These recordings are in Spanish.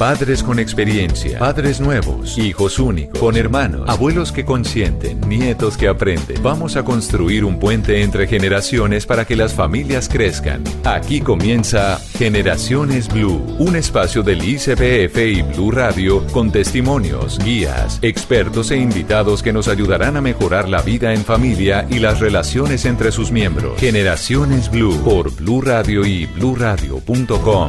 Padres con experiencia, padres nuevos, hijos únicos, con hermanos, abuelos que consienten, nietos que aprenden. Vamos a construir un puente entre generaciones para que las familias crezcan. Aquí comienza Generaciones Blue, un espacio del ICBF y Blue Radio con testimonios, guías, expertos e invitados que nos ayudarán a mejorar la vida en familia y las relaciones entre sus miembros. Generaciones Blue por Blue Radio y bluradio.com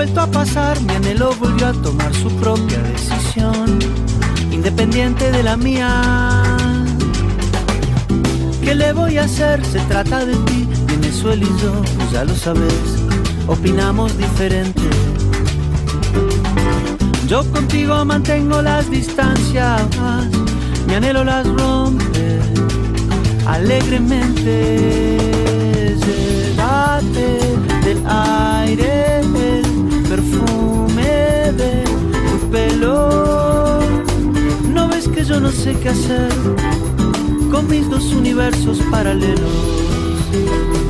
Vuelto a pasar, mi anhelo volvió a tomar su propia decisión, independiente de la mía. ¿Qué le voy a hacer? Se trata de ti, Venezuela y yo, pues ya lo sabes, opinamos diferente. Yo contigo mantengo las distancias, mi anhelo las rompe alegremente. Llévate del aire No ves que yo no sé qué hacer con mis dos universos paralelos.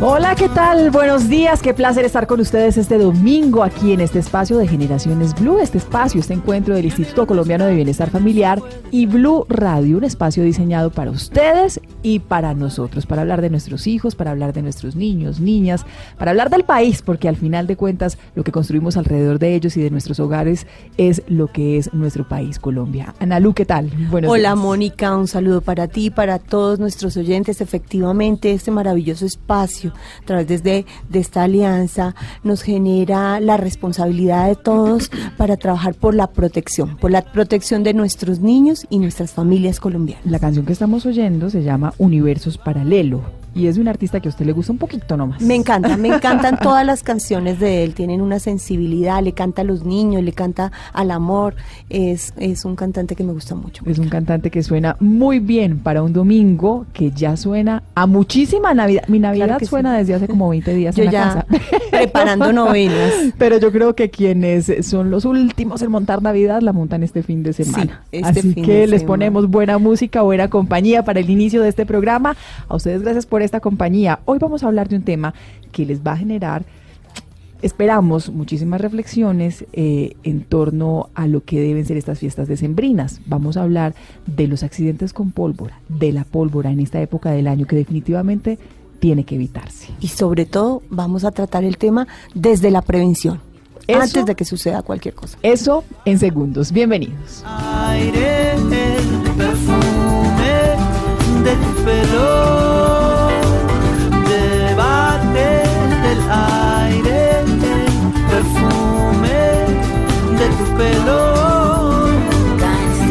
Hola, ¿qué tal? Buenos días, qué placer estar con ustedes este domingo aquí en este espacio de Generaciones Blue, este espacio, este encuentro del Instituto Colombiano de Bienestar Familiar y Blue Radio, un espacio diseñado para ustedes y para nosotros, para hablar de nuestros hijos, para hablar de nuestros niños, niñas, para hablar del país, porque al final de cuentas lo que construimos alrededor de ellos y de nuestros hogares es lo que es nuestro país, Colombia. Analu, ¿qué tal? Buenos Hola, Mónica, un saludo para ti, para todos nuestros oyentes. Efectivamente, este maravilloso espacio a través de, esta alianza nos genera la responsabilidad de todos para trabajar por la protección, por la protección de nuestros niños y nuestras familias colombianas. La canción que estamos oyendo se llama Universos Paralelo y es de un artista que a usted le gusta un poquito nomás. Me encanta, me encantan todas las canciones de él, tienen una sensibilidad, le canta a los niños, le canta al amor, es, es un cantante que me gusta mucho. Es un cantante que suena muy bien para un domingo, que ya suena a muchísima Navidad. Mi Navidad suena desde hace como 20 días yo en la ya casa. preparando novenas. Pero yo creo que quienes son los últimos en montar Navidad la montan este fin de semana. Sí, este Así fin que les semana. ponemos buena música, buena compañía para el inicio de este programa. A ustedes gracias por esta compañía. Hoy vamos a hablar de un tema que les va a generar, esperamos, muchísimas reflexiones eh, en torno a lo que deben ser estas fiestas decembrinas. Vamos a hablar de los accidentes con pólvora, de la pólvora en esta época del año que definitivamente tiene que evitarse. Y sobre todo vamos a tratar el tema desde la prevención, Eso- antes de que suceda cualquier cosa. Eso en segundos. Bienvenidos. Aire, el perfume de tu pelo. De tu pelo.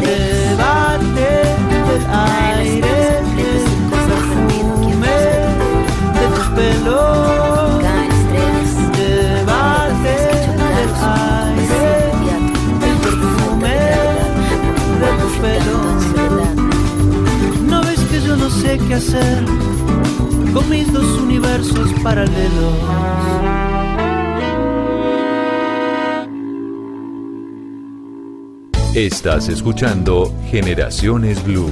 Debate del aire, perfume de tu pelo. No ves que yo no sé qué hacer con mis dos universos paralelos. Estás escuchando Generaciones Blue.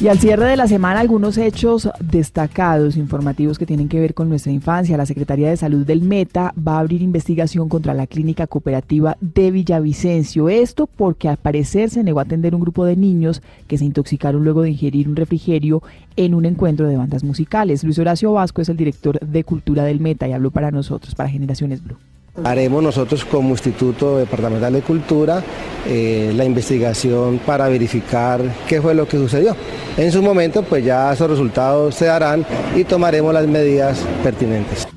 Y al cierre de la semana, algunos hechos destacados, informativos que tienen que ver con nuestra infancia. La Secretaría de Salud del Meta va a abrir investigación contra la clínica cooperativa de Villavicencio. Esto porque al parecer se negó a atender un grupo de niños que se intoxicaron luego de ingerir un refrigerio en un encuentro de bandas musicales. Luis Horacio Vasco es el director de Cultura del Meta y habló para nosotros, para Generaciones Blue. Haremos nosotros como Instituto Departamental de Cultura eh, la investigación para verificar qué fue lo que sucedió. En su momento pues ya esos resultados se darán y tomaremos las medidas pertinentes.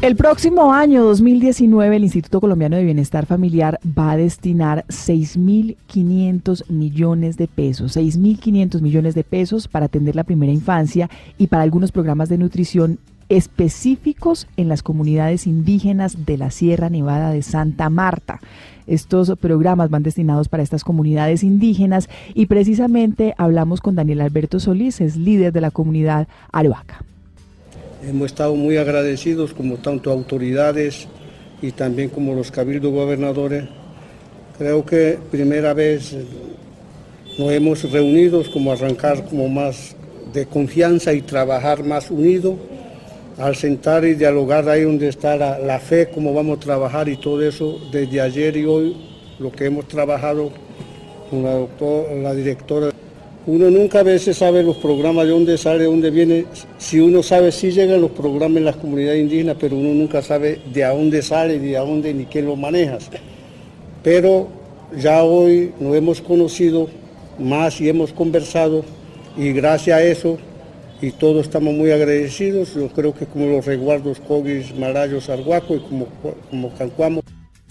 El próximo año 2019 el Instituto Colombiano de Bienestar Familiar va a destinar 6.500 millones de pesos, 6.500 millones de pesos para atender la primera infancia y para algunos programas de nutrición específicos en las comunidades indígenas de la Sierra Nevada de Santa Marta. Estos programas van destinados para estas comunidades indígenas y precisamente hablamos con Daniel Alberto Solís, es líder de la comunidad Aroaca. Hemos estado muy agradecidos como tanto autoridades y también como los cabildos gobernadores. Creo que primera vez nos hemos reunido como arrancar como más de confianza y trabajar más unidos al sentar y dialogar ahí donde está la, fe, cómo vamos a trabajar y todo eso, desde ayer y hoy, lo que hemos trabajado con la, la directora. Uno nunca a veces sabe los programas, de dónde sale, de dónde viene. Si uno sabe, sí llegan los programas en las comunidades indígenas, pero uno nunca sabe de dónde sale, de dónde ni quién lo maneja. Pero ya hoy nos hemos conocido más y hemos conversado y gracias a eso y todos estamos muy agradecidos. Yo creo que como los resguardos Cogis, Marayos, Arhuaco y como, como Cancuamo.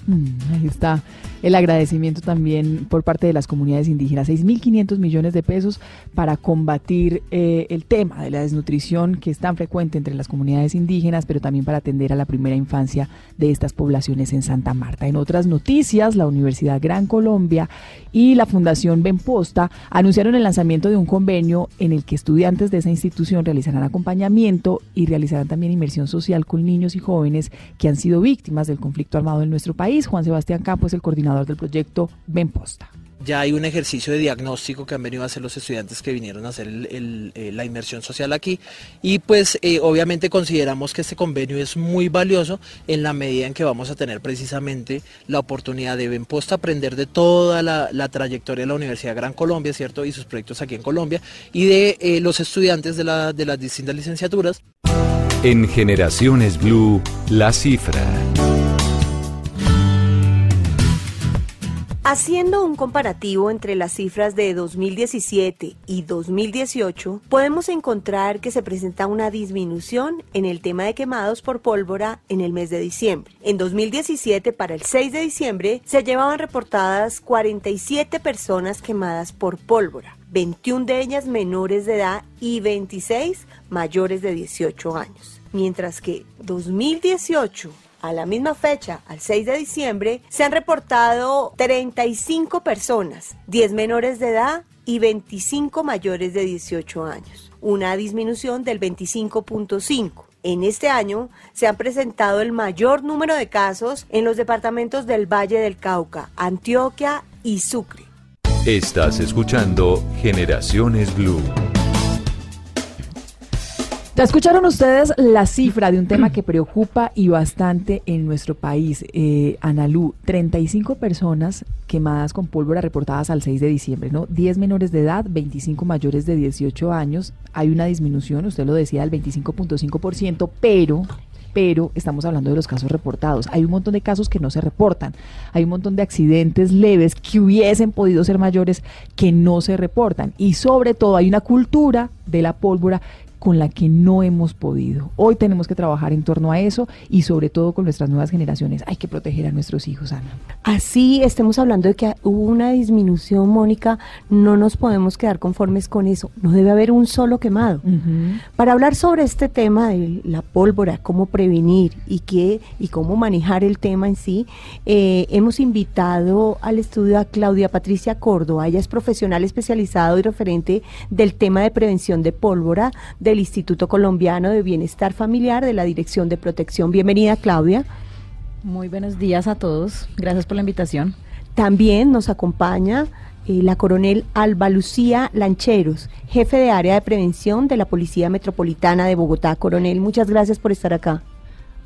Mm, ahí está el agradecimiento también por parte de las comunidades indígenas. 6.500 millones de pesos para combatir eh, el tema de la desnutrición que es tan frecuente entre las comunidades indígenas, pero también para atender a la primera infancia de estas poblaciones en Santa Marta. En otras noticias, la Universidad Gran Colombia y la Fundación Benposta anunciaron el lanzamiento de un convenio en el que estudiantes de esa institución realizarán acompañamiento y realizarán también inmersión social con niños y jóvenes que han sido víctimas del conflicto armado en nuestro país. Juan Sebastián Campo es el coordinador del proyecto Benposta ya hay un ejercicio de diagnóstico que han venido a hacer los estudiantes que vinieron a hacer eh, la inmersión social aquí y pues eh, obviamente consideramos que este convenio es muy valioso en la medida en que vamos a tener precisamente la oportunidad de Benposta aprender de toda la, trayectoria de la Universidad Gran Colombia, ¿cierto? Y sus proyectos aquí en Colombia y de eh, los estudiantes de, la, de las distintas licenciaturas. En Generaciones Blue, la cifra. Haciendo un comparativo entre las cifras de 2017 y 2018, podemos encontrar que se presenta una disminución en el tema de quemados por pólvora en el mes de diciembre. En 2017, para el 6 de diciembre, se llevaban reportadas 47 personas quemadas por pólvora, 21 de ellas menores de edad y 26 mayores de 18 años. Mientras que 2018 a la misma fecha, al 6 de diciembre, se han reportado 35 personas, 10 menores de edad y 25 mayores de 18 años, una disminución del 25.5. En este año se han presentado el mayor número de casos en los departamentos del Valle del Cauca, Antioquia y Sucre. Estás escuchando Generaciones Blue. Escucharon ustedes la cifra de un tema que preocupa y bastante en nuestro país. Eh, Analú, 35 personas quemadas con pólvora reportadas al 6 de diciembre, ¿no? 10 menores de edad, 25 mayores de 18 años. Hay una disminución, usted lo decía, del 25.5%, pero pero estamos hablando de los casos reportados. Hay un montón de casos que no se reportan. Hay un montón de accidentes leves que hubiesen podido ser mayores que no se reportan. Y sobre todo hay una cultura de la pólvora con la que no hemos podido. Hoy tenemos que trabajar en torno a eso y sobre todo con nuestras nuevas generaciones. Hay que proteger a nuestros hijos, Ana. Así estemos hablando de que hubo una disminución, Mónica, no nos podemos quedar conformes con eso. No debe haber un solo quemado. Para hablar sobre este tema de la pólvora, cómo prevenir y qué y cómo manejar el tema en sí, eh, hemos invitado al estudio a Claudia Patricia Córdoba. Ella es profesional especializado y referente del tema de prevención de pólvora de del Instituto Colombiano de Bienestar Familiar de la Dirección de Protección. Bienvenida, Claudia. Muy buenos días a todos. Gracias por la invitación. También nos acompaña eh, la coronel Alba Lucía Lancheros, jefe de área de prevención de la Policía Metropolitana de Bogotá. Coronel, muchas gracias por estar acá.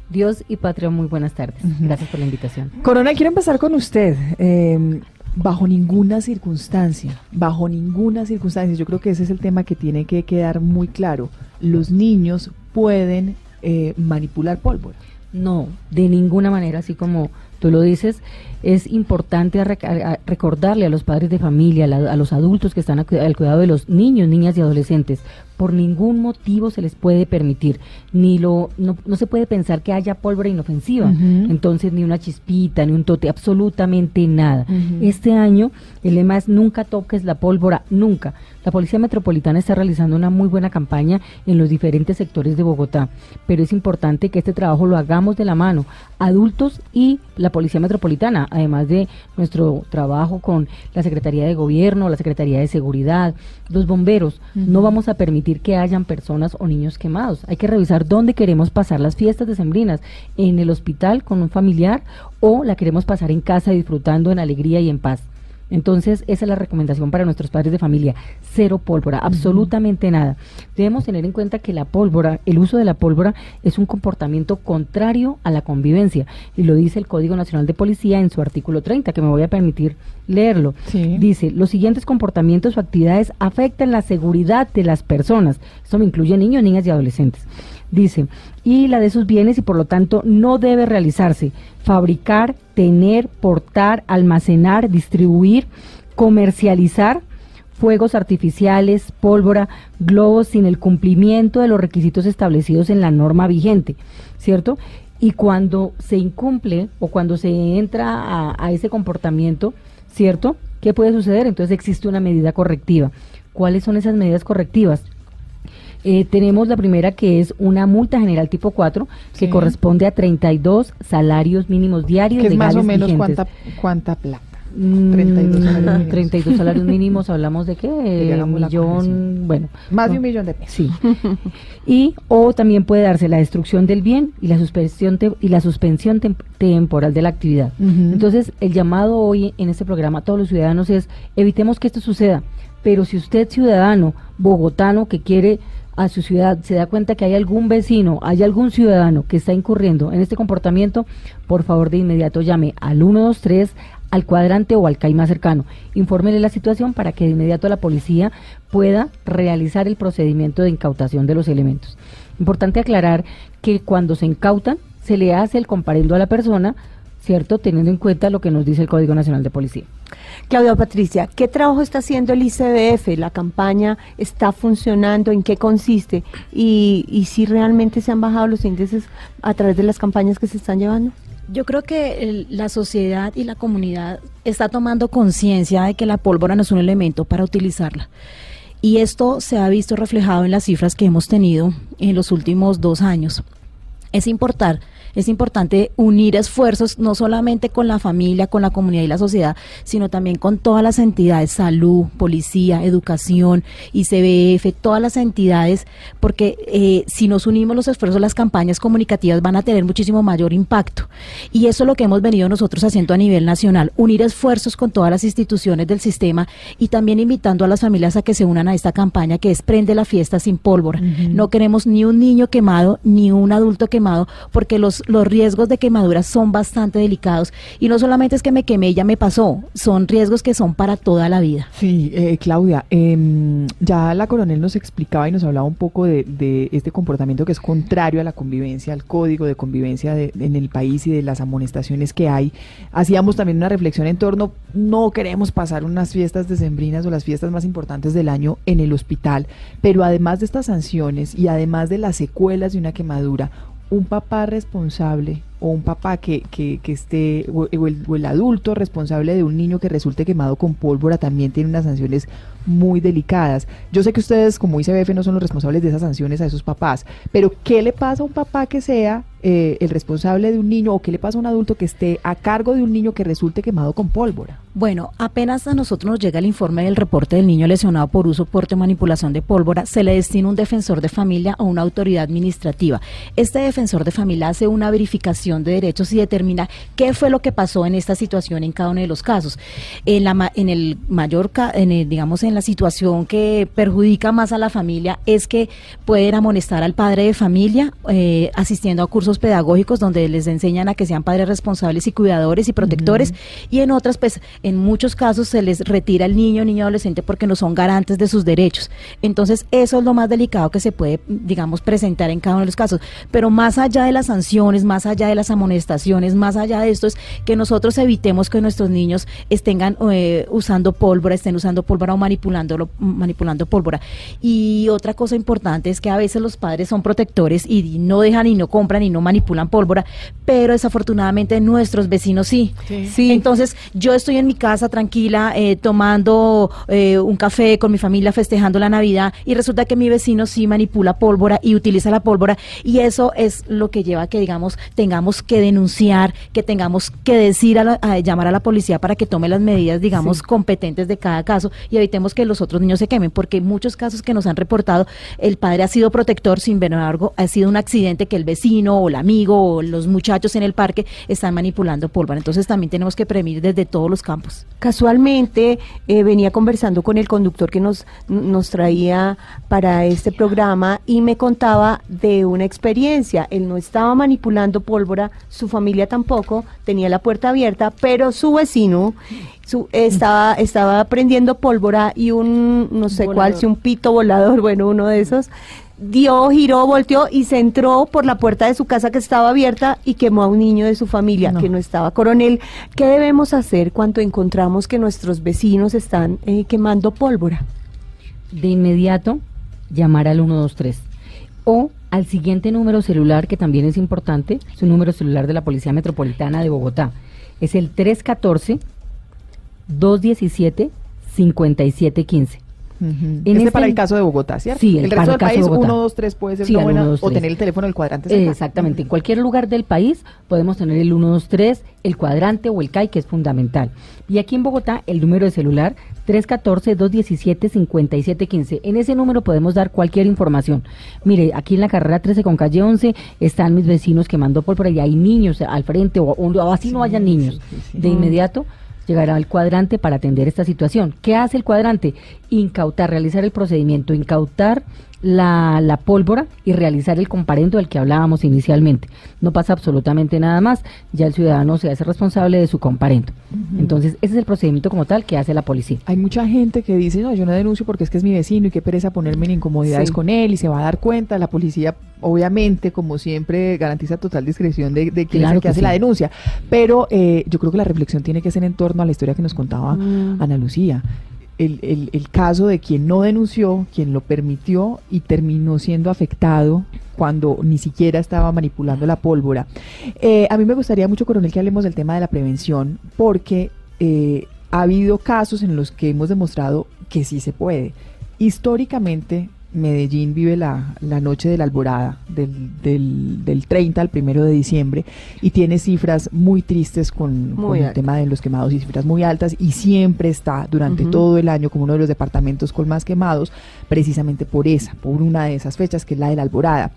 Dios y patria, muy buenas tardes. Gracias por la invitación. Coronel, quiero empezar con usted. Eh, bajo ninguna circunstancia, bajo ninguna circunstancia, yo creo que ese es el tema que tiene que quedar muy claro. Los niños pueden eh, manipular pólvora. No, de ninguna manera, así como tú lo dices, es importante recordarle a los padres de familia, a, los adultos que están al cuidado de los niños, niñas y adolescentes, por ningún motivo se les puede permitir, ni lo, no, se puede pensar que haya pólvora inofensiva, entonces ni una chispita, ni un tote, absolutamente nada. Este año el lema es nunca toques la pólvora, nunca. La Policía Metropolitana está realizando una muy buena campaña en los diferentes sectores de Bogotá, pero es importante que este trabajo lo hagamos de la mano, adultos y la Policía Metropolitana, además de nuestro trabajo con la Secretaría de Gobierno, la Secretaría de Seguridad, los bomberos. No vamos a permitir que hayan personas o niños quemados. Hay que revisar dónde queremos pasar las fiestas decembrinas, en el hospital con un familiar o la queremos pasar en casa disfrutando en alegría y en paz. Entonces, esa es la recomendación para nuestros padres de familia. Cero pólvora, absolutamente nada. Debemos tener en cuenta que la pólvora, el uso de la pólvora es un comportamiento contrario a la convivencia. Y lo dice el Código Nacional de Policía en su artículo 30, que me voy a permitir leerlo. Dice, los siguientes comportamientos o actividades afectan la seguridad de las personas. Esto me incluye niños, niñas y adolescentes. Dice, y la de sus bienes y por lo tanto no debe realizarse fabricar, tener, portar, almacenar, distribuir, comercializar fuegos artificiales, pólvora, globos sin el cumplimiento de los requisitos establecidos en la norma vigente, ¿cierto? Y cuando se incumple o cuando se entra a, a ese comportamiento, ¿cierto? ¿Qué puede suceder? Entonces existe una medida correctiva. ¿Cuáles son esas medidas correctivas? Eh, tenemos la primera que es una multa general tipo 4 que corresponde a 32 salarios mínimos diarios. Que es más o menos cuánta, cuánta plata. 32 mm, salarios, mínimos. 32 salarios mínimos, hablamos de qué? Un millón, bueno. Más de un millón de pesos. Sí. y o también puede darse la destrucción del bien y la suspensión y la suspensión temporal de la actividad. Entonces, el llamado hoy en este programa a todos los ciudadanos es evitemos que esto suceda. Pero si usted ciudadano bogotano que quiere a su ciudad se da cuenta que hay algún vecino, hay algún ciudadano que está incurriendo en este comportamiento, por favor de inmediato llame al 123, al cuadrante o al CAI más cercano. Infórmele la situación para que de inmediato la policía pueda realizar el procedimiento de incautación de los elementos. Importante aclarar que cuando se incautan, se le hace el comparendo a la persona, ¿cierto? Teniendo en cuenta lo que nos dice el Código Nacional de Policía. Claudia Patricia, ¿qué trabajo está haciendo el ICBF? ¿La campaña está funcionando? ¿En qué consiste? ¿Y, y si realmente se han bajado los índices a través de las campañas que se están llevando? Yo creo que la sociedad y la comunidad está tomando conciencia de que la pólvora no es un elemento para utilizarla. Y esto se ha visto reflejado en las cifras que hemos tenido en los últimos dos años. Es importante es importante unir esfuerzos no solamente con la familia, con la comunidad y la sociedad, sino también con todas las entidades, salud, policía, educación, ICBF, todas las entidades, porque eh, si nos unimos los esfuerzos, las campañas comunicativas van a tener muchísimo mayor impacto. Y eso es lo que hemos venido nosotros haciendo a nivel nacional, unir esfuerzos con todas las instituciones del sistema y también invitando a las familias a que se unan a esta campaña que es Prende la fiesta sin pólvora. No queremos ni un niño quemado ni un adulto quemado porque los los riesgos de quemaduras son bastante delicados y no solamente es que me quemé ya me pasó, son riesgos que son para toda la vida. Sí, eh, Claudia, em, ya la coronel nos explicaba y nos hablaba un poco de, este comportamiento que es contrario a la convivencia, al código de convivencia en el país y de las amonestaciones que hay. Hacíamos también una reflexión en torno, no queremos pasar unas fiestas decembrinas o las fiestas más importantes del año en el hospital, pero además de estas sanciones y además de las secuelas de una quemadura, un papá responsable o un papá que, que, que esté, o, el, adulto responsable de un niño que resulte quemado con pólvora también tiene unas sanciones muy delicadas. Yo sé que ustedes como ICBF no son los responsables de esas sanciones a esos papás, pero ¿qué le pasa a un papá que sea eh, el responsable de un niño o qué le pasa a un adulto que esté a cargo de un niño que resulte quemado con pólvora? Bueno, apenas a nosotros nos llega el informe del reporte del niño lesionado por uso, porte o manipulación de pólvora, se le destina un defensor de familia o una autoridad administrativa. Este defensor de familia hace una verificación de derechos y determina qué fue lo que pasó en esta situación en cada uno de los casos. En, la, el mayor, en digamos, en la situación que perjudica más a la familia es que pueden amonestar al padre de familia eh, asistiendo a cursos pedagógicos donde les enseñan a que sean padres responsables y cuidadores y protectores y en otras, pues, en muchos casos se les retira el niño o niño adolescente porque no son garantes de sus derechos. Entonces, eso es lo más delicado que se puede, digamos, presentar en cada uno de los casos. Pero más allá de las sanciones, más allá de las amonestaciones, más allá de esto, es que nosotros evitemos que nuestros niños estén eh, usando pólvora, estén usando pólvora o manipulándolo, manipulando pólvora. Y otra cosa importante es que a veces los padres son protectores y no dejan y no compran y no manipulan pólvora, pero desafortunadamente nuestros vecinos sí. sí. Entonces, yo estoy en mi casa tranquila, eh, tomando eh, un café con mi familia, festejando la Navidad, y resulta que mi vecino sí manipula pólvora y utiliza la pólvora, y eso es lo que lleva a que, digamos, tengamos que denunciar, que tengamos que decir, a, llamar a la policía para que tome las medidas, digamos, competentes de cada caso y evitemos que los otros niños se quemen, porque muchos casos que nos han reportado, el padre ha sido protector, sin embargo, ha sido un accidente que el vecino o el amigo o los muchachos en el parque están manipulando pólvora. Entonces también tenemos que prevenir desde todos los campos. Casualmente eh, venía conversando con el conductor que nos, nos traía para este programa y me contaba de una experiencia. Él no estaba manipulando pólvora, su familia tampoco, tenía la puerta abierta, pero su vecino su, estaba, estaba prendiendo pólvora y un, no sé cuál, si un pito volador, bueno, uno de esos, dio, giró, volteó y se entró por la puerta de su casa que estaba abierta y quemó a un niño de su familia que no estaba. Coronel, ¿qué debemos hacer cuando encontramos que nuestros vecinos están eh, quemando pólvora? De inmediato, llamar al 123 o al siguiente número celular que también es importante, es un número celular de la Policía Metropolitana de Bogotá. Es el 314 217 5715 en este, para el caso de Bogotá, ¿cierto? Sí, el, resto del país, 1, 2, 3 puede ser una buena, o tener el teléfono del cuadrante. Exactamente, en cualquier lugar del país podemos tener el 123, el cuadrante o el CAI, que es fundamental. Y aquí en Bogotá, el número de celular 314-217-5715. En ese número podemos dar cualquier información. Mire, aquí en la carrera 13 con calle 11 están mis vecinos que mandó por ahí, hay niños al frente, o, así no hayan niños. de inmediato llegará al cuadrante para atender esta situación. ¿Qué hace el cuadrante? Incautar, realizar el procedimiento, incautar la, la, pólvora y realizar el comparendo del que hablábamos inicialmente. No pasa absolutamente nada más, ya el ciudadano se hace responsable de su comparendo. Entonces, ese es el procedimiento como tal que hace la policía. Hay mucha gente que dice, no, yo no denuncio porque es que es mi vecino y qué pereza ponerme en incomodidades con él y se va a dar cuenta. La policía, obviamente, como siempre, garantiza total discreción de, de quién es el que, hace la denuncia. Pero eh, yo creo que la reflexión tiene que ser en torno a la historia que nos contaba mm. Ana Lucía el, el, caso de quien no denunció, quien lo permitió y terminó siendo afectado cuando ni siquiera estaba manipulando la pólvora. Eh, a mí me gustaría mucho, coronel, que hablemos del tema de la prevención, porque eh, ha habido casos en los que hemos demostrado que sí se puede. Históricamente, Medellín vive la, la noche de la alborada, del, del, del, 30 al 1 de diciembre, y tiene cifras muy tristes con, el tema de los quemados y cifras muy altas, y siempre está durante todo el año como uno de los departamentos con más quemados, precisamente por esa, por una de esas fechas, que es la de la alborada.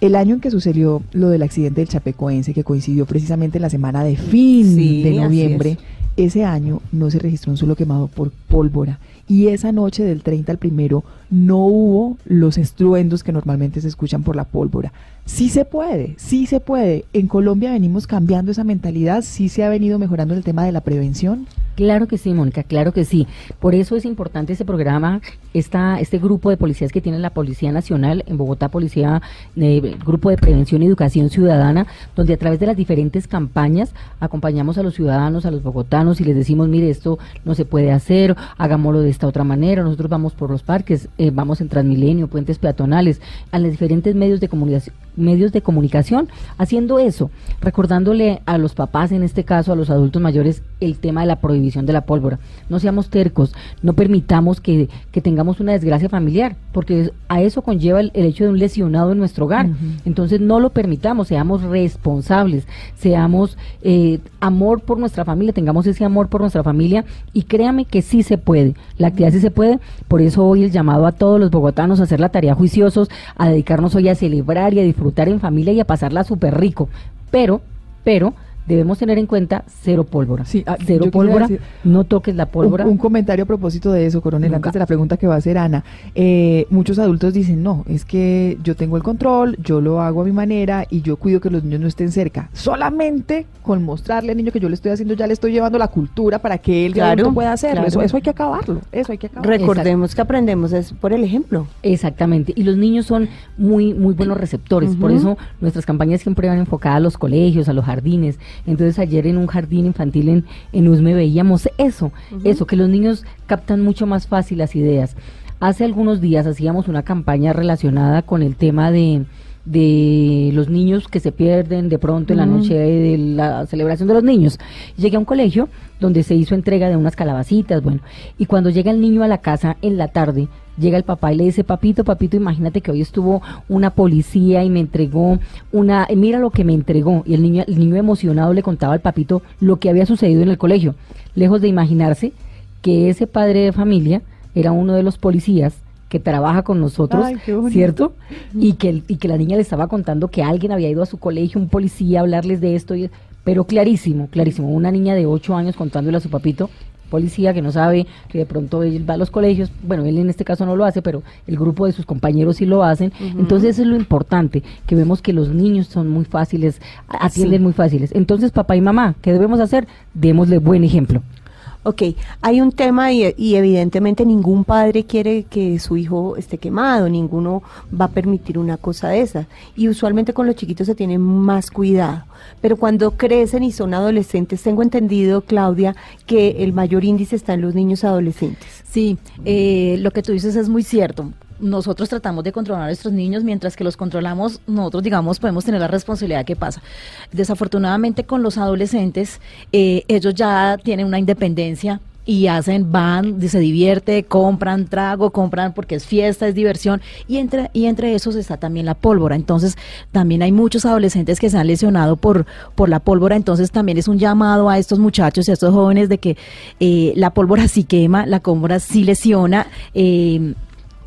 El año en que sucedió lo del accidente del Chapecoense, que coincidió precisamente en la semana de fin de noviembre, ese año no se registró un solo quemado por pólvora y esa noche del 30 al primero no hubo los estruendos que normalmente se escuchan por la pólvora. Sí se puede, sí se puede. En Colombia venimos cambiando esa mentalidad, sí se ha venido mejorando el tema de la prevención. Claro que sí, Mónica, claro que sí. Por eso es importante este programa, esta, este grupo de policías que tiene la Policía Nacional en Bogotá, Policía, eh, Grupo de Prevención y Educación Ciudadana, donde a través de las diferentes campañas acompañamos a los ciudadanos, a los bogotanos y les decimos, mire, esto no se puede hacer, hagámoslo de esta otra manera, nosotros vamos por los parques, eh, vamos en Transmilenio, puentes peatonales, a los diferentes medios de medios de comunicación haciendo eso, recordándole a los papás, en este caso a los adultos mayores, el tema de la prohibición prohibición de la pólvora. No seamos tercos, no permitamos que, que tengamos una desgracia familiar, porque a eso conlleva el, hecho de un lesionado en nuestro hogar. Entonces no lo permitamos, seamos responsables, seamos eh, amor por nuestra familia, tengamos ese amor por nuestra familia y créame que sí se puede, la actividad sí se puede, por eso hoy el llamado a todos los bogotanos a hacer la tarea juiciosos, a dedicarnos hoy a celebrar y a disfrutar en familia y a pasarla súper rico, pero, pero debemos tener en cuenta cero pólvora. Sí, ah, cero pólvora, no toques la pólvora. Un, comentario a propósito de eso, coronel, antes de la pregunta que va a hacer Ana. Eh, muchos adultos dicen, no, es que yo tengo el control, yo lo hago a mi manera y yo cuido que los niños no estén cerca. Solamente con mostrarle al niño que yo le estoy haciendo, ya le estoy llevando la cultura para que él claro, pueda hacerlo. Eso, eso hay que acabarlo, eso hay que acabarlo. Recordemos que aprendemos es por el ejemplo. Exactamente, y los niños son muy, muy buenos receptores, por eso nuestras campañas siempre van enfocadas a los colegios, a los jardines, entonces ayer en un jardín infantil en, en USME veíamos eso, eso, que los niños captan mucho más fácil las ideas. Hace algunos días hacíamos una campaña relacionada con el tema de, de los niños que se pierden de pronto en la noche de la celebración de los niños. Llegué a un colegio donde se hizo entrega de unas calabacitas, bueno, y cuando llega el niño a la casa en la tarde, llega el papá y le dice, papito, papito, imagínate que hoy estuvo una policía y me entregó una, mira lo que me entregó. Y el niño, el niño emocionado le contaba al papito lo que había sucedido en el colegio, lejos de imaginarse que ese padre de familia era uno de los policías que trabaja con nosotros, ¿cierto? Y que, y que la niña le estaba contando que alguien había ido a su colegio, un policía, a hablarles de esto, y, pero clarísimo, clarísimo, una niña de 8 años contándole a su papito, policía que no sabe que de pronto él va a los colegios, bueno, él en este caso no lo hace, pero el grupo de sus compañeros sí lo hacen. Entonces eso es lo importante, que vemos que los niños son muy fáciles, atienden muy fáciles. Entonces, papá y mamá, ¿qué debemos hacer? Démosle buen ejemplo. Ok, hay un tema y, evidentemente ningún padre quiere que su hijo esté quemado, ninguno va a permitir una cosa de esa. Y usualmente con los chiquitos se tiene más cuidado. Pero cuando crecen y son adolescentes, tengo entendido, Claudia, que el mayor índice está en los niños adolescentes. Sí, eh, lo que tú dices es muy cierto nosotros tratamos de controlar a nuestros niños, mientras que los controlamos, nosotros, digamos, podemos tener la responsabilidad qué pasa. Desafortunadamente con los adolescentes, eh, ellos ya tienen una independencia y hacen, van, se divierte, compran trago, compran porque es fiesta, es diversión, y entre, y entre esos está también la pólvora. Entonces, también hay muchos adolescentes que se han lesionado por, por la pólvora, entonces también es un llamado a estos muchachos y a estos jóvenes de que eh, la pólvora sí quema, la pólvora sí lesiona. Eh,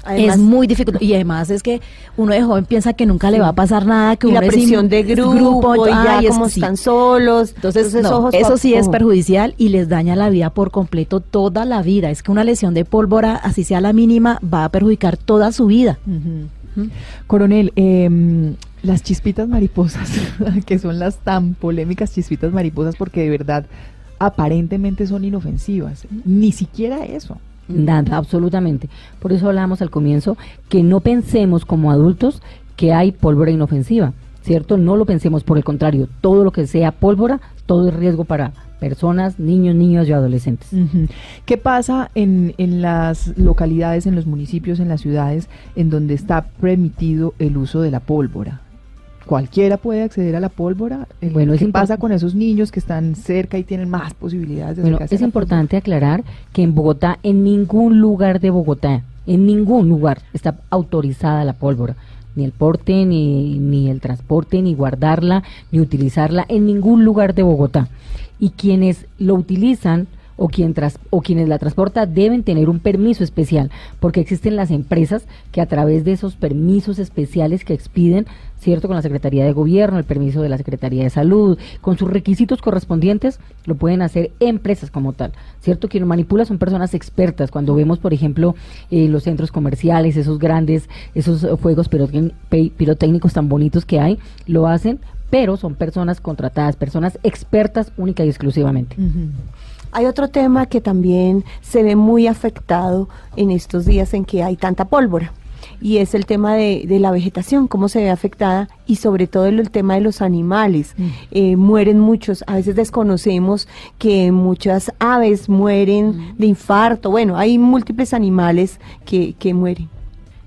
es muy difícil y además es que uno de joven piensa que nunca le va a pasar nada que y la presión de grupo, y ya como están solos entonces, eso sí es perjudicial y les daña la vida por completo toda la vida. Es que una lesión de pólvora así sea la mínima va a perjudicar toda su vida. Coronel em, las chispitas mariposas que son las tan polémicas chispitas mariposas porque de verdad aparentemente son inofensivas. Ni siquiera eso Nada, absolutamente. Por eso hablábamos al comienzo que no pensemos como adultos que hay pólvora inofensiva, ¿cierto? No lo pensemos, por el contrario, todo lo que sea pólvora, todo es riesgo para personas, niños, niños y adolescentes. ¿Qué pasa en, en las localidades, en los municipios, en las ciudades en donde está permitido el uso de la pólvora? Cualquiera puede acceder a la pólvora. Eh, bueno, ¿Qué pasa con esos niños que están cerca y tienen más posibilidades de Bueno, es importante aclarar que en Bogotá, en ningún lugar de Bogotá, en ningún lugar está autorizada la pólvora. Ni el porte, ni, ni el transporte, ni guardarla, ni utilizarla en ningún lugar de Bogotá. Y quienes lo utilizan, o, quien tras, o quienes la transportan deben tener un permiso especial, porque existen las empresas que a través de esos permisos especiales que expiden, ¿cierto? Con la Secretaría de Gobierno, el permiso de la Secretaría de Salud, con sus requisitos correspondientes, lo pueden hacer empresas como tal, ¿cierto? Quien lo manipula son personas expertas. Cuando vemos, por ejemplo, eh, los centros comerciales, esos grandes, esos juegos pirotécnicos tan bonitos que hay, lo hacen, pero son personas contratadas, personas expertas única y exclusivamente. Hay otro tema que también se ve muy afectado en estos días en que hay tanta pólvora y es el tema de, la vegetación, cómo se ve afectada y sobre todo el, tema de los animales. Mm. Eh, mueren muchos, a veces desconocemos que muchas aves mueren mm. de infarto, bueno, hay múltiples animales que, que mueren.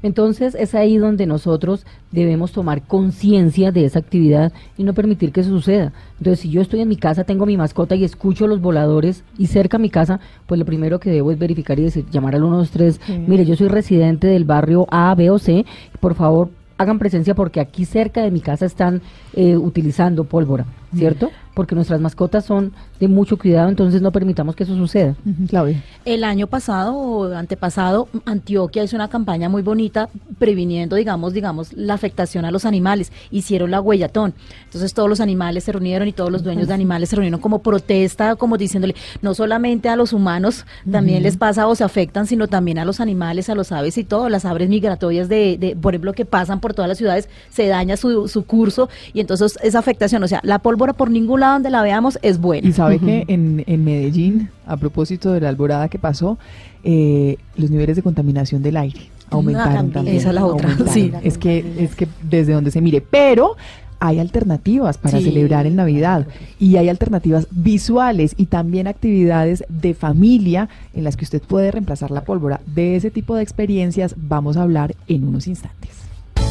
Entonces es ahí donde nosotros debemos tomar conciencia de esa actividad y no permitir que eso suceda. Entonces si yo estoy en mi casa, tengo mi mascota y escucho los voladores y cerca a mi casa, pues lo primero que debo es verificar y decir, llamar al 123, mire, yo soy residente del barrio A, B o C, por favor hagan presencia porque aquí cerca de mi casa están eh, utilizando pólvora, ¿cierto? Porque nuestras mascotas son de mucho cuidado, entonces no permitamos que eso suceda. Claudia. El año pasado o antepasado, Antioquia hizo una campaña muy bonita previniendo, digamos, digamos, la afectación a los animales. Hicieron la huellatón. Entonces todos los animales se reunieron y todos los dueños de animales se reunieron como protesta, como diciéndole, no solamente a los humanos también les pasa o se afectan, sino también a los animales, a los aves y todo. Las aves migratorias de, de por ejemplo, que pasan por todas las ciudades, se daña su, su curso y entonces esa afectación, o sea, la pólvora por ningún lado donde la veamos es buena. Y sabe que en, en Medellín, a propósito de la alborada que pasó, eh, los niveles de contaminación del aire aumentaron también. también. Esa es la otra, aumentaron. sí. Es que, es que desde donde se mire, pero hay alternativas para Sí. celebrar en Navidad y hay alternativas visuales y también actividades de familia en las que usted puede reemplazar la pólvora. De ese tipo de experiencias vamos a hablar en unos instantes.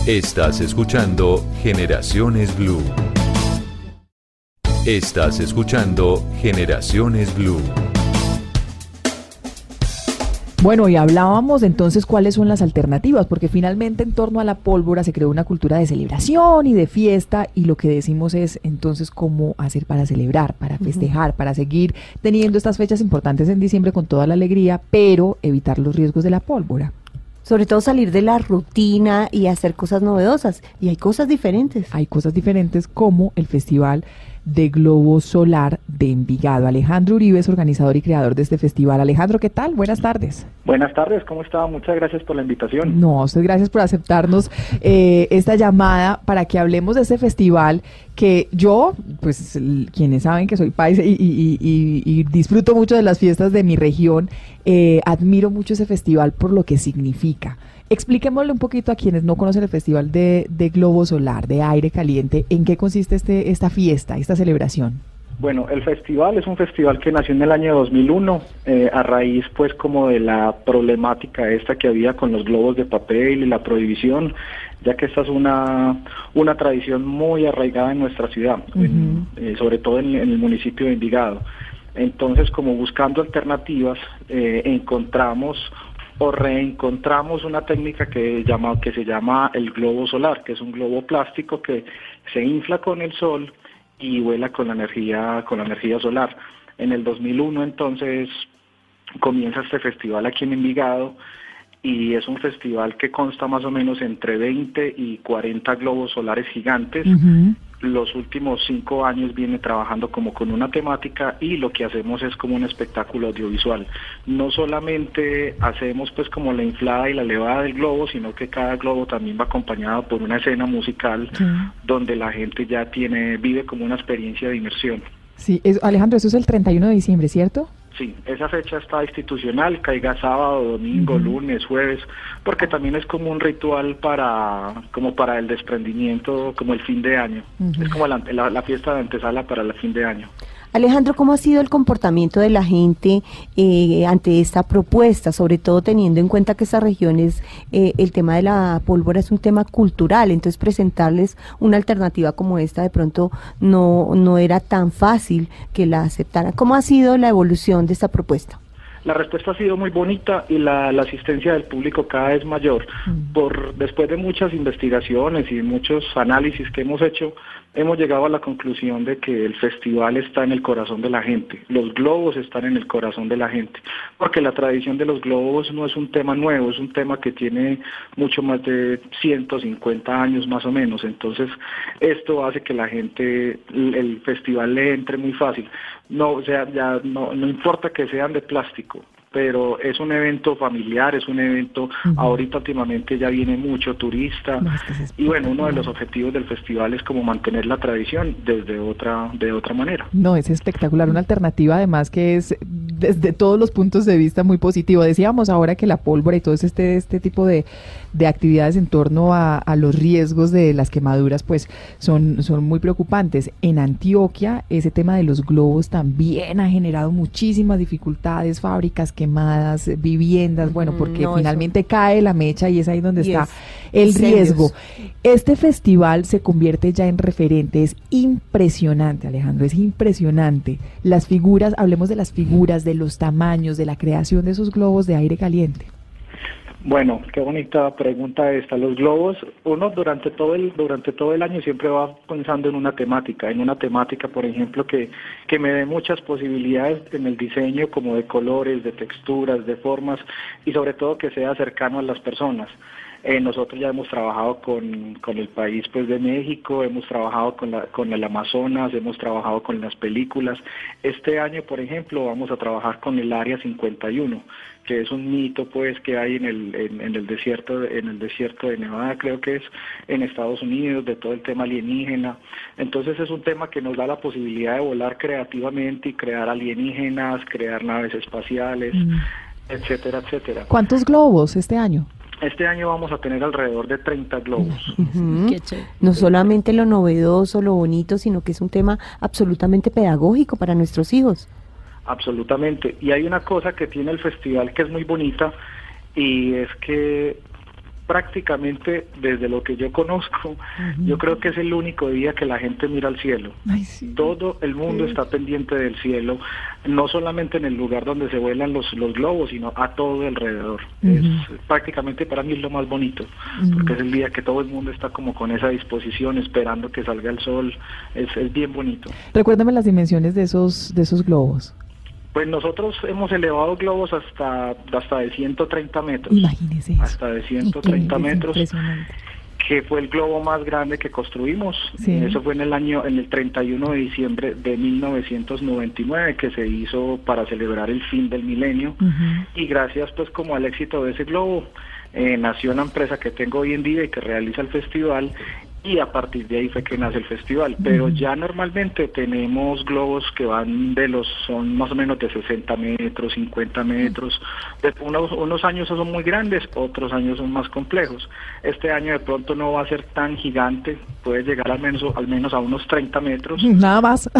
Estás escuchando Generaciones Blue. Estás escuchando Generaciones Blue. Bueno, y hablábamos entonces cuáles son las alternativas, porque finalmente en torno a la pólvora se creó una cultura de celebración y de fiesta, y lo que decimos es entonces cómo hacer para celebrar, para festejar, para seguir teniendo estas fechas importantes en diciembre con toda la alegría, pero evitar los riesgos de la pólvora. Sobre todo salir de la rutina y hacer cosas novedosas. Y hay cosas diferentes. Hay cosas diferentes como el Festival de Globo Solar de Envigado. Alejandro Uribe es organizador y creador de este festival. Alejandro, ¿qué tal? Buenas tardes. Buenas tardes, ¿cómo está? Muchas gracias por la invitación. No, usted gracias por aceptarnos eh, esta llamada para que hablemos de este festival que yo, pues quienes saben que soy y- y- y- y disfruto mucho de las fiestas de mi región, eh, admiro mucho ese festival por lo que significa. Expliquémosle un poquito a quienes no conocen el festival de, de Globo Solar, de aire caliente, en qué consiste este, esta fiesta, esta celebración. Bueno, el festival es un festival que nació en el año 2001 eh, a raíz pues como de la problemática esta que había con los globos de papel y la prohibición, ya que esta es una, una tradición muy arraigada en nuestra ciudad, en- eh, sobre todo en, en el municipio de Envigado. Entonces, como buscando alternativas, eh, encontramos o reencontramos una técnica que, llama, que se llama el globo solar, que es un globo plástico que se infla con el sol y vuela con la energía con la energía solar. En el 2001 entonces comienza este festival aquí en Envigado y es un festival que consta más o menos entre 20 y 40 globos solares gigantes. Los últimos cinco años viene trabajando como con una temática y lo que hacemos es como un espectáculo audiovisual. No solamente hacemos pues como la inflada y la elevada del globo, sino que cada globo también va acompañado por una escena musical donde la gente ya tiene vive como una experiencia de inmersión. Sí, es- Alejandro, eso es el 31 de diciembre, ¿cierto? Sí, esa fecha está institucional, caiga sábado, domingo, lunes, jueves, porque también es como un ritual para, como para el desprendimiento, como el fin de año. Es como la, la- la fiesta de antesala para el fin de año. Alejandro, ¿cómo ha sido el comportamiento de la gente eh, ante esta propuesta, sobre todo teniendo en cuenta que estas regiones, eh, el tema de la pólvora es un tema cultural, entonces presentarles una alternativa como esta de pronto no, no era tan fácil que la aceptaran. ¿Cómo ha sido la evolución de esta propuesta? La respuesta ha sido muy bonita y la, la asistencia del público cada vez mayor. Por después de muchas investigaciones y muchos análisis que hemos hecho, hemos llegado a la conclusión de que el festival está en el corazón de la gente. Los globos están en el corazón de la gente, porque la tradición de los globos no es un tema nuevo, es un tema que tiene mucho más de 150 años más o menos. Entonces, esto hace que la gente el, festival le entre muy fácil. No, o sea, ya no importa que sean de plástico, pero es un evento familiar, es un evento, ahorita últimamente ya viene mucho turista y bueno, uno de los objetivos del festival es como mantener la tradición desde otra de otra manera. No, es espectacular, una alternativa además que es desde todos los puntos de vista muy positivo. Decíamos ahora que la pólvora y todo este, este tipo de, de actividades en torno a, a los riesgos de las quemaduras pues son, son muy preocupantes. En Antioquia ese tema de los globos también ha generado muchísimas dificultades, fábricas quemadas, viviendas, bueno, porque no, eso- finalmente cae la mecha y es ahí donde Y está es el riesgo. Este festival se convierte ya en referente, es impresionante, Alejandro, es impresionante. Las figuras, hablemos de las figuras, de los tamaños, de la creación de esos globos de aire caliente. Bueno, qué bonita pregunta esta. Los globos, uno durante todo el durante todo el año siempre va pensando en una temática, en una temática, por ejemplo, que que me dé muchas posibilidades en el diseño, como de colores, de texturas, de formas y sobre todo que sea cercano a las personas. Eh, nosotros ya hemos trabajado con, con el país pues de México, hemos trabajado con, la, con el Amazonas, hemos trabajado con las películas. Este año, por ejemplo, vamos a trabajar con el Área 51, que es un mito pues que hay en el, en, en el desierto de- en el desierto de Nevada, creo que es en Estados Unidos, de todo el tema alienígena. Entonces es un tema que nos da la posibilidad de volar creativamente y crear alienígenas, crear naves espaciales, etcétera, etcétera. ¿Cuántos globos este año? Este año vamos a tener alrededor de 30 globos. No solamente lo novedoso, lo bonito, sino que es un tema absolutamente pedagógico para nuestros hijos. Absolutamente. Y hay una cosa que tiene el festival que es muy bonita y es que prácticamente desde lo que yo conozco, yo creo que es el único día que la gente mira al cielo. Todo el mundo está pendiente del cielo, no solamente en el lugar donde se vuelan los, los globos, sino a todo alrededor. Es prácticamente para mí es lo más bonito, porque es el día que todo el mundo está como con esa disposición, esperando que salga el sol. Es, es bien bonito. Recuérdame las dimensiones de esos, de esos globos. Pues nosotros hemos elevado globos hasta hasta de 130 metros. Imagínese eso. Hasta de 130 Increíble, es metros, que fue el globo más grande que construimos. Sí. Eso fue en el año, en el 31 de diciembre de 1999, que se hizo para celebrar el fin del milenio. Y gracias pues como al éxito de ese globo, eh, nació una empresa que tengo hoy en día y que realiza el festival y a partir de ahí fue que nace el festival. Pero ya normalmente tenemos globos que van de los, son más o menos de 60 metros, 50 metros. De unos, unos años son muy grandes, otros años son más complejos. Este año de pronto no va a ser tan gigante, puede llegar al menos, al menos a unos 30 metros. Nada más.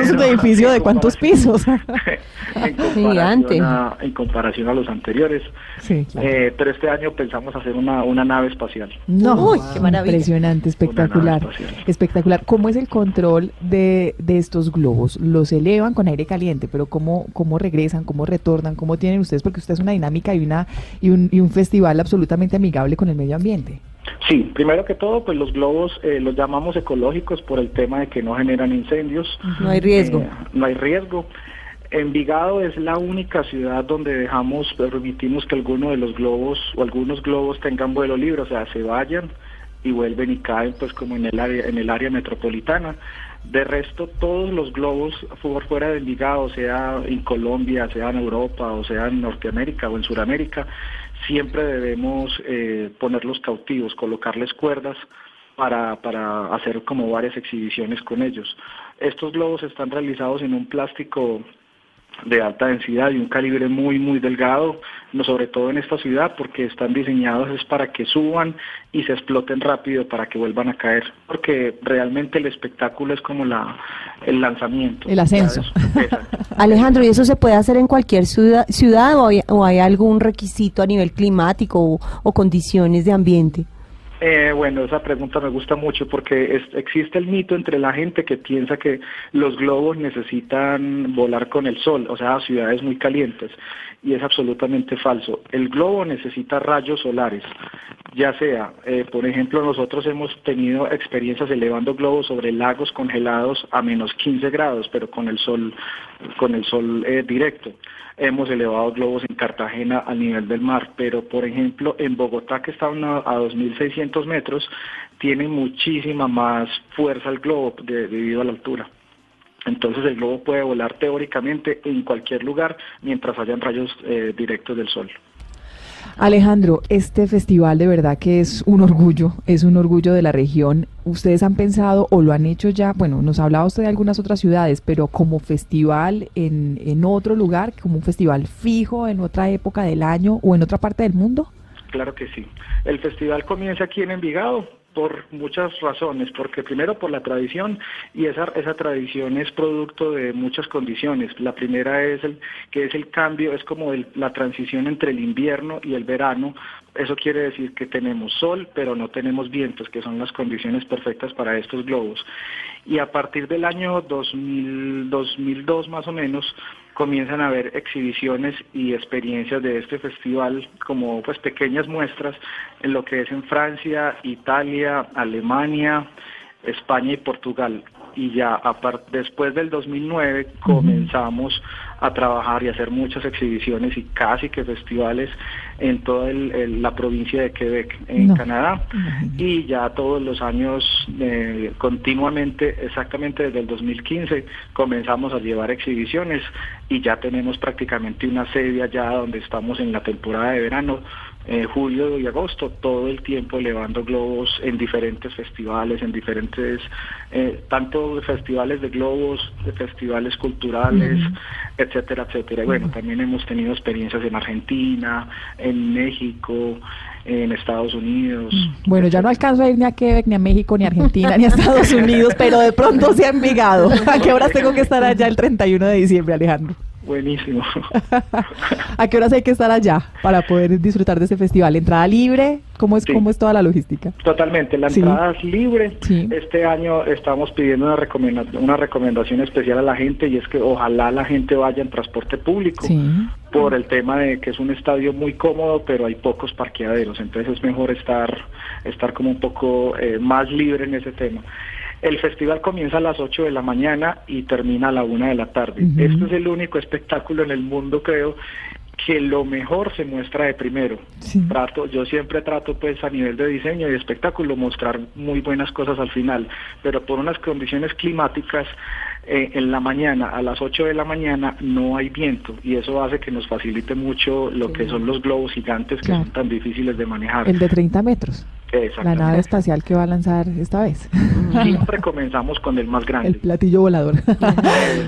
Es un edificio de cuántos pisos. en Gigante. comparación, a, en comparación a los anteriores. Sí, Eh, pero este año pensamos hacer una, una nave espacial. No, Uy, qué maravilla. impresionante, espectacular, espectacular. ¿Cómo es el control de, de estos globos? Los elevan con aire caliente, pero cómo cómo regresan, cómo retornan, cómo tienen ustedes, porque usted es una dinámica y una y un, y un festival absolutamente amigable con el medio ambiente. Sí, primero que todo, pues los globos eh, los llamamos ecológicos por el tema de que no generan incendios. No hay riesgo. Eh, no hay riesgo. Envigado es la única ciudad donde dejamos, permitimos que alguno de los globos o algunos globos tengan vuelo libre, o sea, se vayan y vuelven y caen pues como en el área, en el área metropolitana. De resto, todos los globos fuera de Envigado, sea en Colombia, sea en Europa, o sea en Norteamérica o en Sudamérica, siempre debemos eh, ponerlos cautivos, colocarles cuerdas para, para hacer como varias exhibiciones con ellos. Estos globos están realizados en un plástico de alta densidad y un calibre muy muy delgado, no sobre todo en esta ciudad porque están diseñados es para que suban y se exploten rápido para que vuelvan a caer, porque realmente el espectáculo es como la el lanzamiento. El ascenso. Alejandro, ¿y eso se puede hacer en cualquier ciudad, ciudad o, hay, o hay algún requisito a nivel climático o, o condiciones de ambiente? Eh, bueno, esa pregunta me gusta mucho porque existe el mito entre la gente que piensa que los globos necesitan volar con el sol, o sea, ciudades muy calientes, y es absolutamente falso. El globo necesita rayos solares, ya sea, eh, por ejemplo, nosotros hemos tenido experiencias elevando globos sobre lagos congelados a menos 15 grados, pero con el sol, con el sol eh, directo. Hemos elevado globos en Cartagena al nivel del mar, pero por ejemplo en Bogotá, que está a una- a 2.600 metros, tiene muchísima más fuerza el globo de- debido a la altura. Entonces el globo puede volar teóricamente en cualquier lugar mientras hayan rayos eh, directos del sol. Alejandro, este festival de verdad que es un orgullo, es un orgullo de la región. ¿Ustedes han pensado o lo han hecho ya? Bueno, nos ha hablado usted de algunas otras ciudades, pero como festival en, en otro lugar, como un festival fijo en otra época del año o en otra parte del mundo. Claro que sí. El festival comienza aquí en Envigado, por muchas razones, porque primero por la tradición y esa, esa tradición es producto de muchas condiciones. La primera es el, que es el cambio, es como la transición entre el invierno y el verano. Eso quiere decir que tenemos sol, pero no tenemos vientos, que son las condiciones perfectas para estos globos. Y a partir del año 2000, 2002 más o menos, comienzan a haber exhibiciones y experiencias de este festival como pues pequeñas muestras en lo que es en Francia, Italia, Alemania, España y Portugal y ya después del 2009 comenzamos a trabajar y hacer muchas exhibiciones y casi que festivales en toda la provincia de Quebec, en Canadá, y ya todos los años eh, continuamente, exactamente desde el 2015, comenzamos a llevar exhibiciones y ya tenemos prácticamente una sede allá donde estamos en la temporada de verano eh, julio y agosto, todo el tiempo elevando globos en diferentes festivales, en diferentes, eh, tanto festivales de globos, de festivales culturales, etcétera, etcétera. Y bueno, también hemos tenido experiencias en Argentina, en México, en Estados Unidos. Bueno, ya no alcanzo a ir ni a Quebec, ni a México, ni a Argentina, ni a Estados Unidos, pero de pronto se ha Envigado. ¿A qué horas tengo que estar allá el 31 de diciembre, Alejandro? Buenísimo. ¿A qué horas hay que estar allá para poder disfrutar de ese festival? ¿Entrada libre? ¿Cómo es, cómo es toda la logística? Totalmente, la entrada es libre. Este año estamos pidiendo una, recomendación, una recomendación especial a la gente y es que ojalá la gente vaya en transporte público por el tema de que es un estadio muy cómodo, pero hay pocos parqueaderos, entonces es mejor estar, estar como un poco eh, más libre en ese tema. El festival comienza a las 8 de la mañana y termina a la 1 de la tarde. Este es el único espectáculo en el mundo, creo, que lo mejor se muestra de primero. Trato, yo siempre trato pues a nivel de diseño y espectáculo mostrar muy buenas cosas al final, pero por unas condiciones climáticas eh, en la mañana, a las 8 de la mañana, no hay viento y eso hace que nos facilite mucho lo que son los globos gigantes que son tan difíciles de manejar. El de 30 metros. La nave espacial que va a lanzar esta vez. Siempre comenzamos con el más grande. El platillo volador.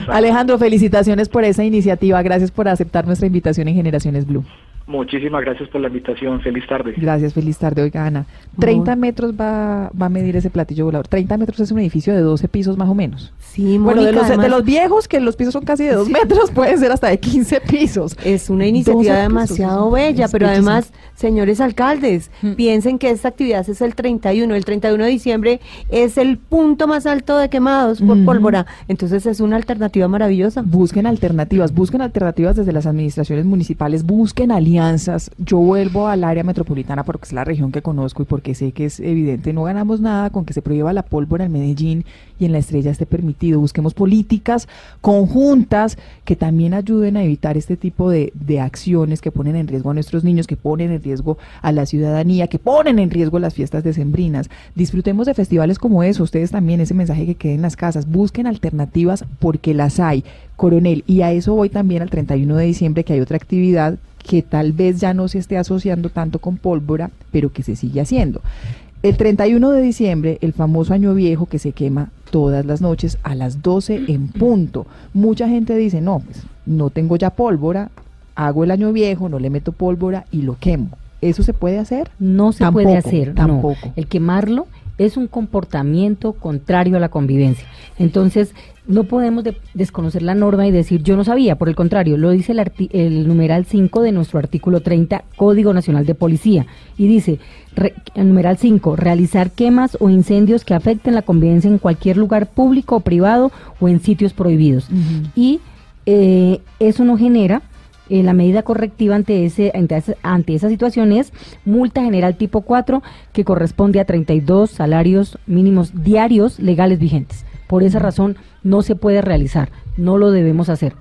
Alejandro, felicitaciones por esa iniciativa. Gracias por aceptar nuestra invitación en Generaciones Blue. Muchísimas gracias por la invitación. Feliz tarde. Gracias, feliz tarde. Oiga, Ana, 30 metros va, va a medir ese platillo volador. 30 metros es un edificio de 12 pisos más o menos. Sí, Bueno, de los, de los viejos, que los pisos son casi de 2 metros, puede ser hasta de 15 pisos. Es una iniciativa demasiado bella, pero además, señores alcaldes, mm. piensen que esta actividad es el 31. El 31 de diciembre es el punto más alto de quemados por pólvora. Entonces es una alternativa maravillosa. Busquen alternativas, busquen alternativas desde las administraciones municipales, busquen alianzas alianzas. Yo vuelvo al área metropolitana porque es la región que conozco y porque sé que es evidente. No ganamos nada con que se prohíba la pólvora en Medellín y en la estrella esté permitido. Busquemos políticas conjuntas que también ayuden a evitar este tipo de, acciones que ponen en riesgo a nuestros niños, que ponen en riesgo a la ciudadanía, que ponen en riesgo las fiestas decembrinas. Disfrutemos de festivales como eso. Ustedes también ese mensaje que quede en las casas. Busquen alternativas porque las hay. Coronel, y a eso voy también al 31 de diciembre, que hay otra actividad que tal vez ya no se esté asociando tanto con pólvora, pero que se sigue haciendo. El 31 de diciembre, el famoso año viejo que se quema todas las noches a las 12 en punto. Mucha gente dice, no, pues no tengo ya pólvora, hago el año viejo, no le meto pólvora y lo quemo. ¿Eso se puede hacer? No se puede hacer, tampoco. El quemarlo es un comportamiento contrario a la convivencia. Entonces, no podemos desconocer la norma y decir yo no sabía, por el contrario, lo dice el, el numeral 5 de nuestro artículo 30, Código Nacional de Policía, y dice, el numeral 5, realizar quemas o incendios que afecten la convivencia en cualquier lugar público o privado o en sitios prohibidos. Y eh, eso no genera eh, la medida correctiva ante, ese, ante, ante esa situación es multa general tipo 4 que corresponde a 32 salarios mínimos diarios legales vigentes. Por esa razón no se puede realizar, no lo debemos hacer.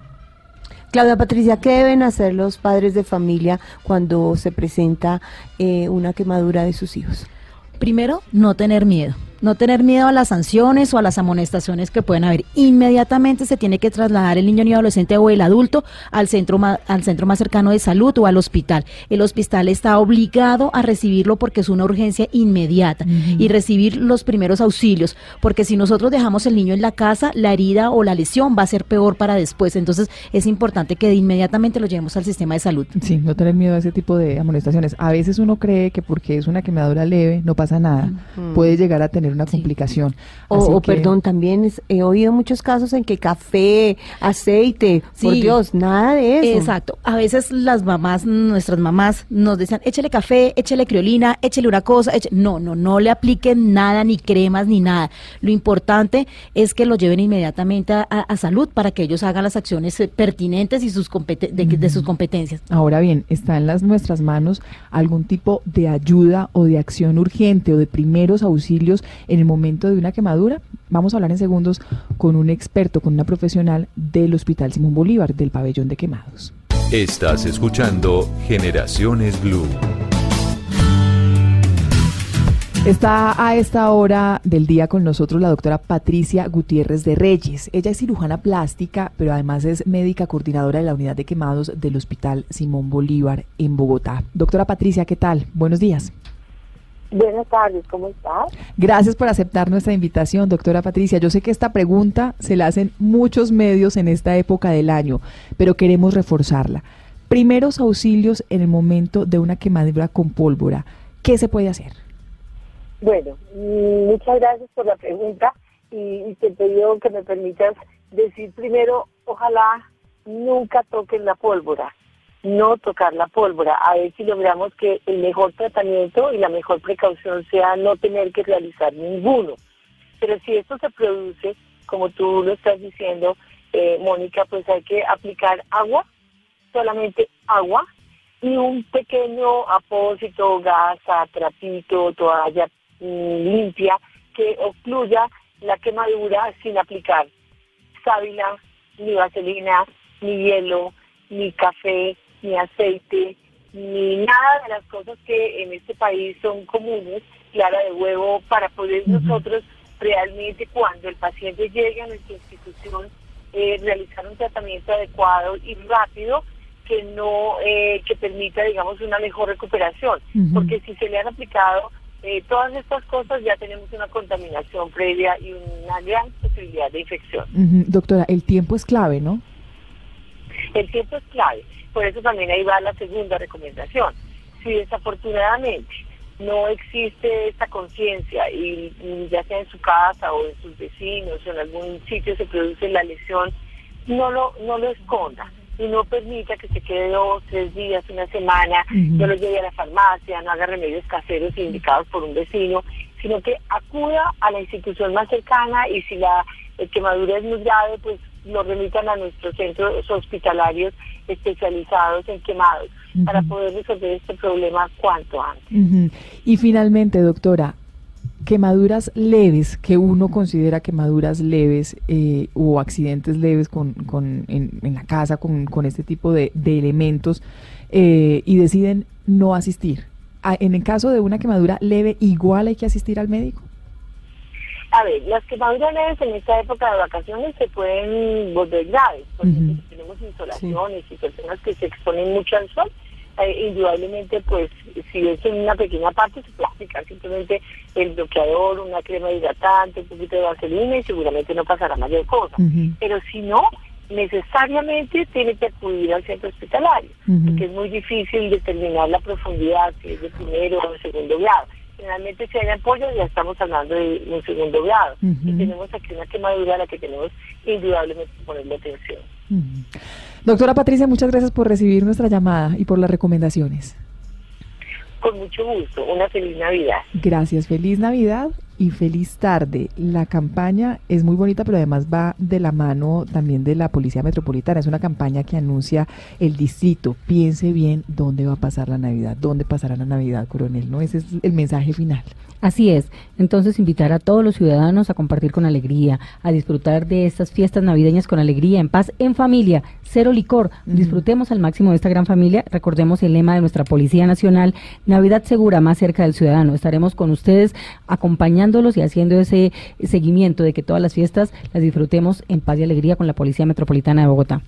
Claudia Patricia, ¿qué deben hacer los padres de familia cuando se presenta eh, una quemadura de sus hijos? Primero, no tener miedo. No tener miedo a las sanciones o a las amonestaciones que pueden haber. Inmediatamente se tiene que trasladar el niño, ni adolescente o el adulto al centro, al centro más cercano de salud o al hospital. El hospital está obligado a recibirlo porque es una urgencia inmediata y recibir los primeros auxilios, porque si nosotros dejamos el niño en la casa, la herida o la lesión va a ser peor para después. Entonces es importante que inmediatamente lo llevemos al sistema de salud. Sí, no tener miedo a ese tipo de amonestaciones. A veces uno cree que porque es una quemadura leve no pasa nada. Puede llegar a tener una complicación. O, perdón, también he oído muchos casos en que café, aceite, por Dios, nada de eso. Exacto. A veces las mamás, nuestras mamás, nos decían, échele café, échele criolina, échele una cosa. No, no, no le apliquen nada, ni cremas, ni nada. Lo importante es que lo lleven inmediatamente a, salud para que ellos hagan las acciones eh, pertinentes y sus de, sus competencias. Ahora bien, está en las nuestras manos algún tipo de ayuda o de acción urgente o de primeros auxilios en el momento de una quemadura? Vamos a hablar en segundos con un experto, con una profesional del Hospital Simón Bolívar, del pabellón de quemados. Estás escuchando Generaciones Blue. Está a esta hora del día con nosotros la doctora Patricia Gutiérrez de Reyes. Ella es cirujana plástica, pero además es médica coordinadora de la unidad de quemados del Hospital Simón Bolívar en Bogotá. Doctora Patricia, ¿qué tal? Buenos días. Buenas tardes, ¿cómo estás? Gracias por aceptar nuestra invitación, doctora Patricia. Yo sé que esta pregunta se la hacen muchos medios en esta época del año, pero queremos reforzarla. Primeros auxilios en el momento de una quemadura con pólvora. ¿Qué se puede hacer? Bueno, mm, muchas gracias por la pregunta y, te pido que me permitas decir primero, ojalá nunca toquen la pólvora no tocar la pólvora, a ver si logramos que el mejor tratamiento y la mejor precaución sea no tener que realizar ninguno. Pero si esto se produce, como tú lo estás diciendo, eh, Mónica, pues hay que aplicar agua, solamente agua, y un pequeño apósito, gasa, trapito, toalla mm, limpia que ocluya la quemadura sin aplicar sábila, ni vaselina, ni hielo, ni café, ni aceite, ni nada de las cosas que en este país son comunes, clara de huevo, para poder nosotros realmente cuando el paciente llegue a nuestra institución eh, realizar un tratamiento adecuado y rápido que no eh, que permita digamos una mejor recuperación. Porque si se le han aplicado eh, todas estas cosas ya tenemos una contaminación previa y una gran posibilidad de infección. Doctora el tiempo es clave no el tiempo es clave por eso también ahí va la segunda recomendación. Si desafortunadamente no existe esta conciencia y, ya sea en su casa o en sus vecinos o en algún sitio se produce la lesión, no lo, no lo esconda y no permita que se quede dos, tres días, una semana, no lo lleve a la farmacia, no haga remedios caseros indicados por un vecino, sino que acuda a la institución más cercana y si la quemadura es muy grave, pues lo remitan a nuestros centros hospitalarios especializados en quemados para poder resolver este problema cuanto antes. Y finalmente, doctora, quemaduras leves, que uno considera quemaduras leves eh, o accidentes leves con, con en, la casa con, con este tipo de, de elementos eh, y deciden no asistir. Ah, en el caso de una quemadura leve, igual hay que asistir al médico. A ver, las quemaduras en esta época de vacaciones se pueden volver graves, porque si tenemos insolaciones y personas que se exponen mucho al sol, eh, indudablemente, pues, si es en una pequeña parte, se puede aplicar simplemente el bloqueador, una crema hidratante, un poquito de vaselina y seguramente no pasará mayor cosa. Pero si no, necesariamente tiene que acudir al centro hospitalario, porque es muy difícil determinar la profundidad, si es de primero o de segundo grado generalmente si hay apoyo ya estamos hablando de un segundo grado. Y tenemos aquí una quemadura a la que tenemos indudablemente que ponerle atención. Doctora Patricia, muchas gracias por recibir nuestra llamada y por las recomendaciones. Con mucho gusto. Una feliz Navidad. Gracias. Feliz Navidad y feliz tarde. La campaña es muy bonita, pero además va de la mano también de la Policía Metropolitana. Es una campaña que anuncia el distrito. Piense bien dónde va a pasar la Navidad, dónde pasará la Navidad, coronel. ¿no? Ese es el mensaje final. Así es. Entonces, invitar a todos los ciudadanos a compartir con alegría, a disfrutar de estas fiestas navideñas con alegría, en paz, en familia, cero licor. Disfrutemos al máximo de esta gran familia. Recordemos el lema de nuestra Policía Nacional, Navidad segura, más cerca del ciudadano. Estaremos con ustedes acompañando y haciendo ese seguimiento de que todas las fiestas las disfrutemos en paz y alegría con la Policía Metropolitana de Bogotá.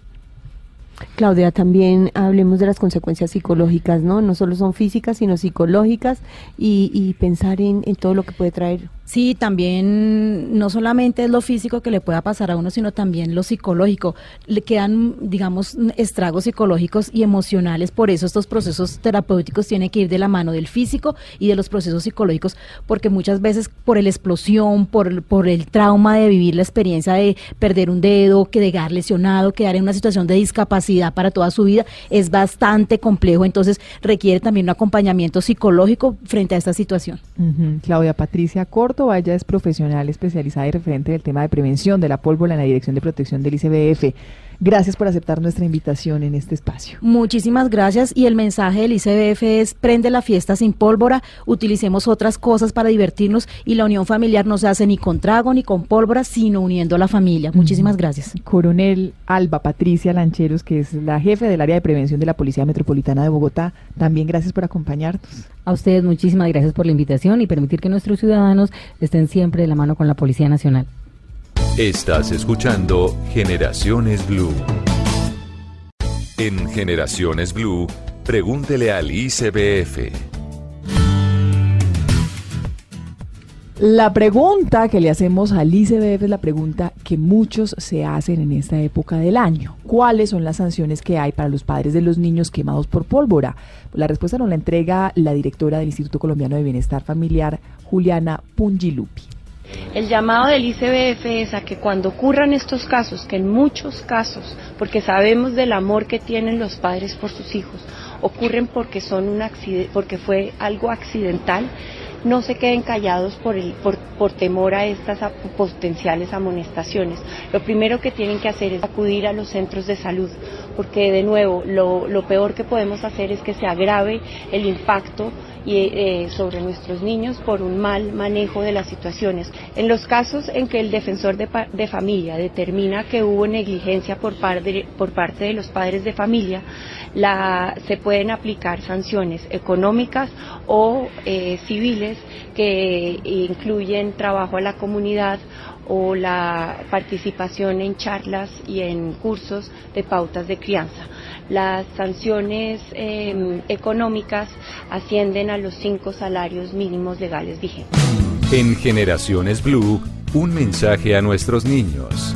Claudia, también hablemos de las consecuencias psicológicas, ¿no? No solo son físicas, sino psicológicas y, pensar en, todo lo que puede traer Sí, también no solamente es lo físico que le pueda pasar a uno, sino también lo psicológico. Le quedan, digamos, estragos psicológicos y emocionales. Por eso estos procesos terapéuticos tienen que ir de la mano del físico y de los procesos psicológicos, porque muchas veces por la explosión, por, por el trauma de vivir la experiencia de perder un dedo, que quedar lesionado, quedar en una situación de discapacidad para toda su vida, es bastante complejo. Entonces requiere también un acompañamiento psicológico frente a esta situación. Claudia Patricia Corto Vaya es profesional especializada y referente del tema de prevención de la pólvora en la Dirección de Protección del ICBF. Gracias por aceptar nuestra invitación en este espacio. Muchísimas gracias y el mensaje del ICBF es prende la fiesta sin pólvora, utilicemos otras cosas para divertirnos y la unión familiar no se hace ni con trago ni con pólvora, sino uniendo a la familia. Muchísimas gracias. Coronel Alba Patricia Lancheros, que es la jefe del área de prevención de la Policía Metropolitana de Bogotá, también gracias por acompañarnos. A ustedes muchísimas gracias por la invitación y permitir que nuestros ciudadanos estén siempre de la mano con la Policía Nacional. Estás escuchando Generaciones Blue. En Generaciones Blue, pregúntele al ICBF. La pregunta que le hacemos al ICBF es la pregunta que muchos se hacen en esta época del año. ¿Cuáles son las sanciones que hay para los padres de los niños quemados por pólvora? La respuesta nos la entrega la directora del Instituto Colombiano de Bienestar Familiar, Juliana Pungilupi. El llamado del ICBF es a que cuando ocurran estos casos, que en muchos casos, porque sabemos del amor que tienen los padres por sus hijos, ocurren porque son un porque fue algo accidental, no se queden callados por, el, por, por, temor a estas potenciales amonestaciones. Lo primero que tienen que hacer es acudir a los centros de salud, porque de nuevo lo, lo peor que podemos hacer es que se agrave el impacto y, eh, sobre nuestros niños por un mal manejo de las situaciones. En los casos en que el defensor de, de familia determina que hubo negligencia por, por parte de los padres de familia, la, se pueden aplicar sanciones económicas o eh, civiles que incluyen trabajo a la comunidad o la participación en charlas y en cursos de pautas de crianza. Las sanciones eh, económicas ascienden a los cinco salarios mínimos legales vigentes. En Generaciones Blue, un mensaje a nuestros niños.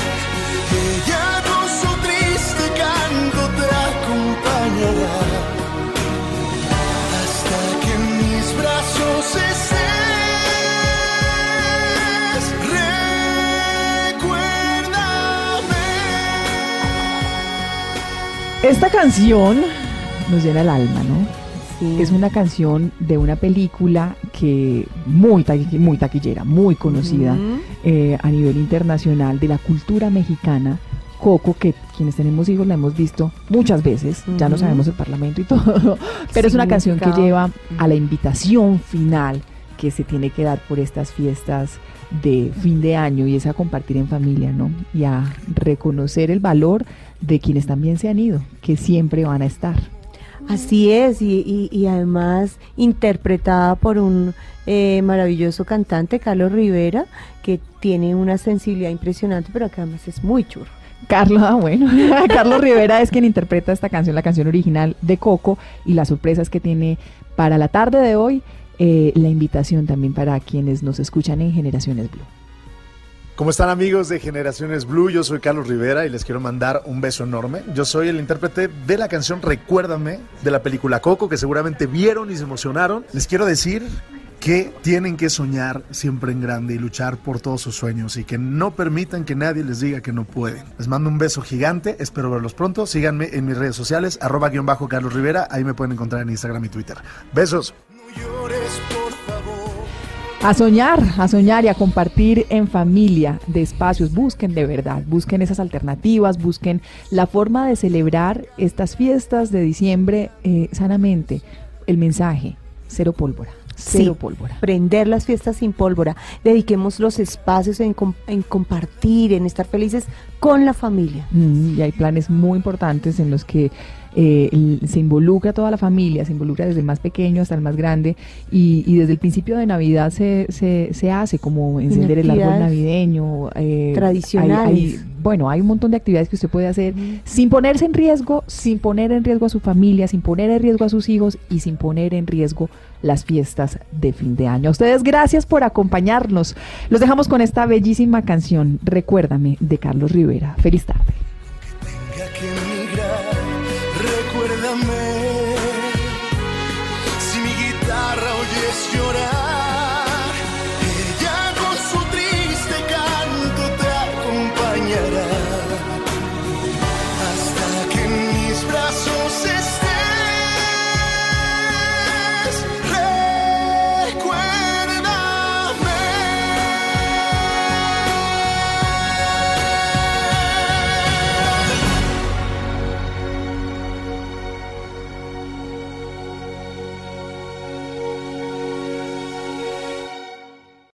Esta canción nos llena el alma, ¿no? Es una canción de una película que muy, muy taquillera, muy conocida eh, a nivel internacional de la cultura mexicana. Coco, que quienes tenemos hijos la hemos visto muchas veces, ya no sabemos el parlamento y todo, pero es una canción que lleva a la invitación final que se tiene que dar por estas fiestas de fin de año y es a compartir en familia, ¿no? Y a reconocer el valor de quienes también se han ido, que siempre van a estar. Así es, y, y, además interpretada por un eh, maravilloso cantante, Carlos Rivera, que tiene una sensibilidad impresionante, pero que además es muy churro. Carlos, ah, bueno, Carlos Rivera es quien interpreta esta canción, la canción original de Coco, y las sorpresas que tiene para la tarde de hoy, eh, la invitación también para quienes nos escuchan en Generaciones Blue. ¿Cómo están amigos de Generaciones Blue? Yo soy Carlos Rivera y les quiero mandar un beso enorme. Yo soy el intérprete de la canción Recuérdame de la película Coco que seguramente vieron y se emocionaron. Les quiero decir que tienen que soñar siempre en grande y luchar por todos sus sueños y que no permitan que nadie les diga que no pueden. Les mando un beso gigante, espero verlos pronto. Síganme en mis redes sociales, arroba guion bajo Carlos Rivera, ahí me pueden encontrar en Instagram y Twitter. Besos. A soñar, a soñar y a compartir en familia de espacios. Busquen de verdad, busquen esas alternativas, busquen la forma de celebrar estas fiestas de diciembre eh, sanamente. El mensaje, cero pólvora. Cero Sí, pólvora. Prender las fiestas sin pólvora. Dediquemos los espacios en, com- en compartir, en estar felices con la familia. Mm, y hay planes muy importantes en los que eh, se involucra toda la familia, se involucra desde el más pequeño hasta el más grande y, y desde el principio de Navidad se, se, se hace como encender el árbol navideño. eh, hay- bueno, hay un montón de actividades que usted puede hacer sin ponerse en riesgo, sin poner en riesgo a su familia, sin poner en riesgo a sus hijos y sin poner en riesgo las fiestas de fin de año. A ustedes gracias por acompañarnos. Los dejamos con esta bellísima canción, Recuérdame, de Carlos Rivera. Feliz tarde.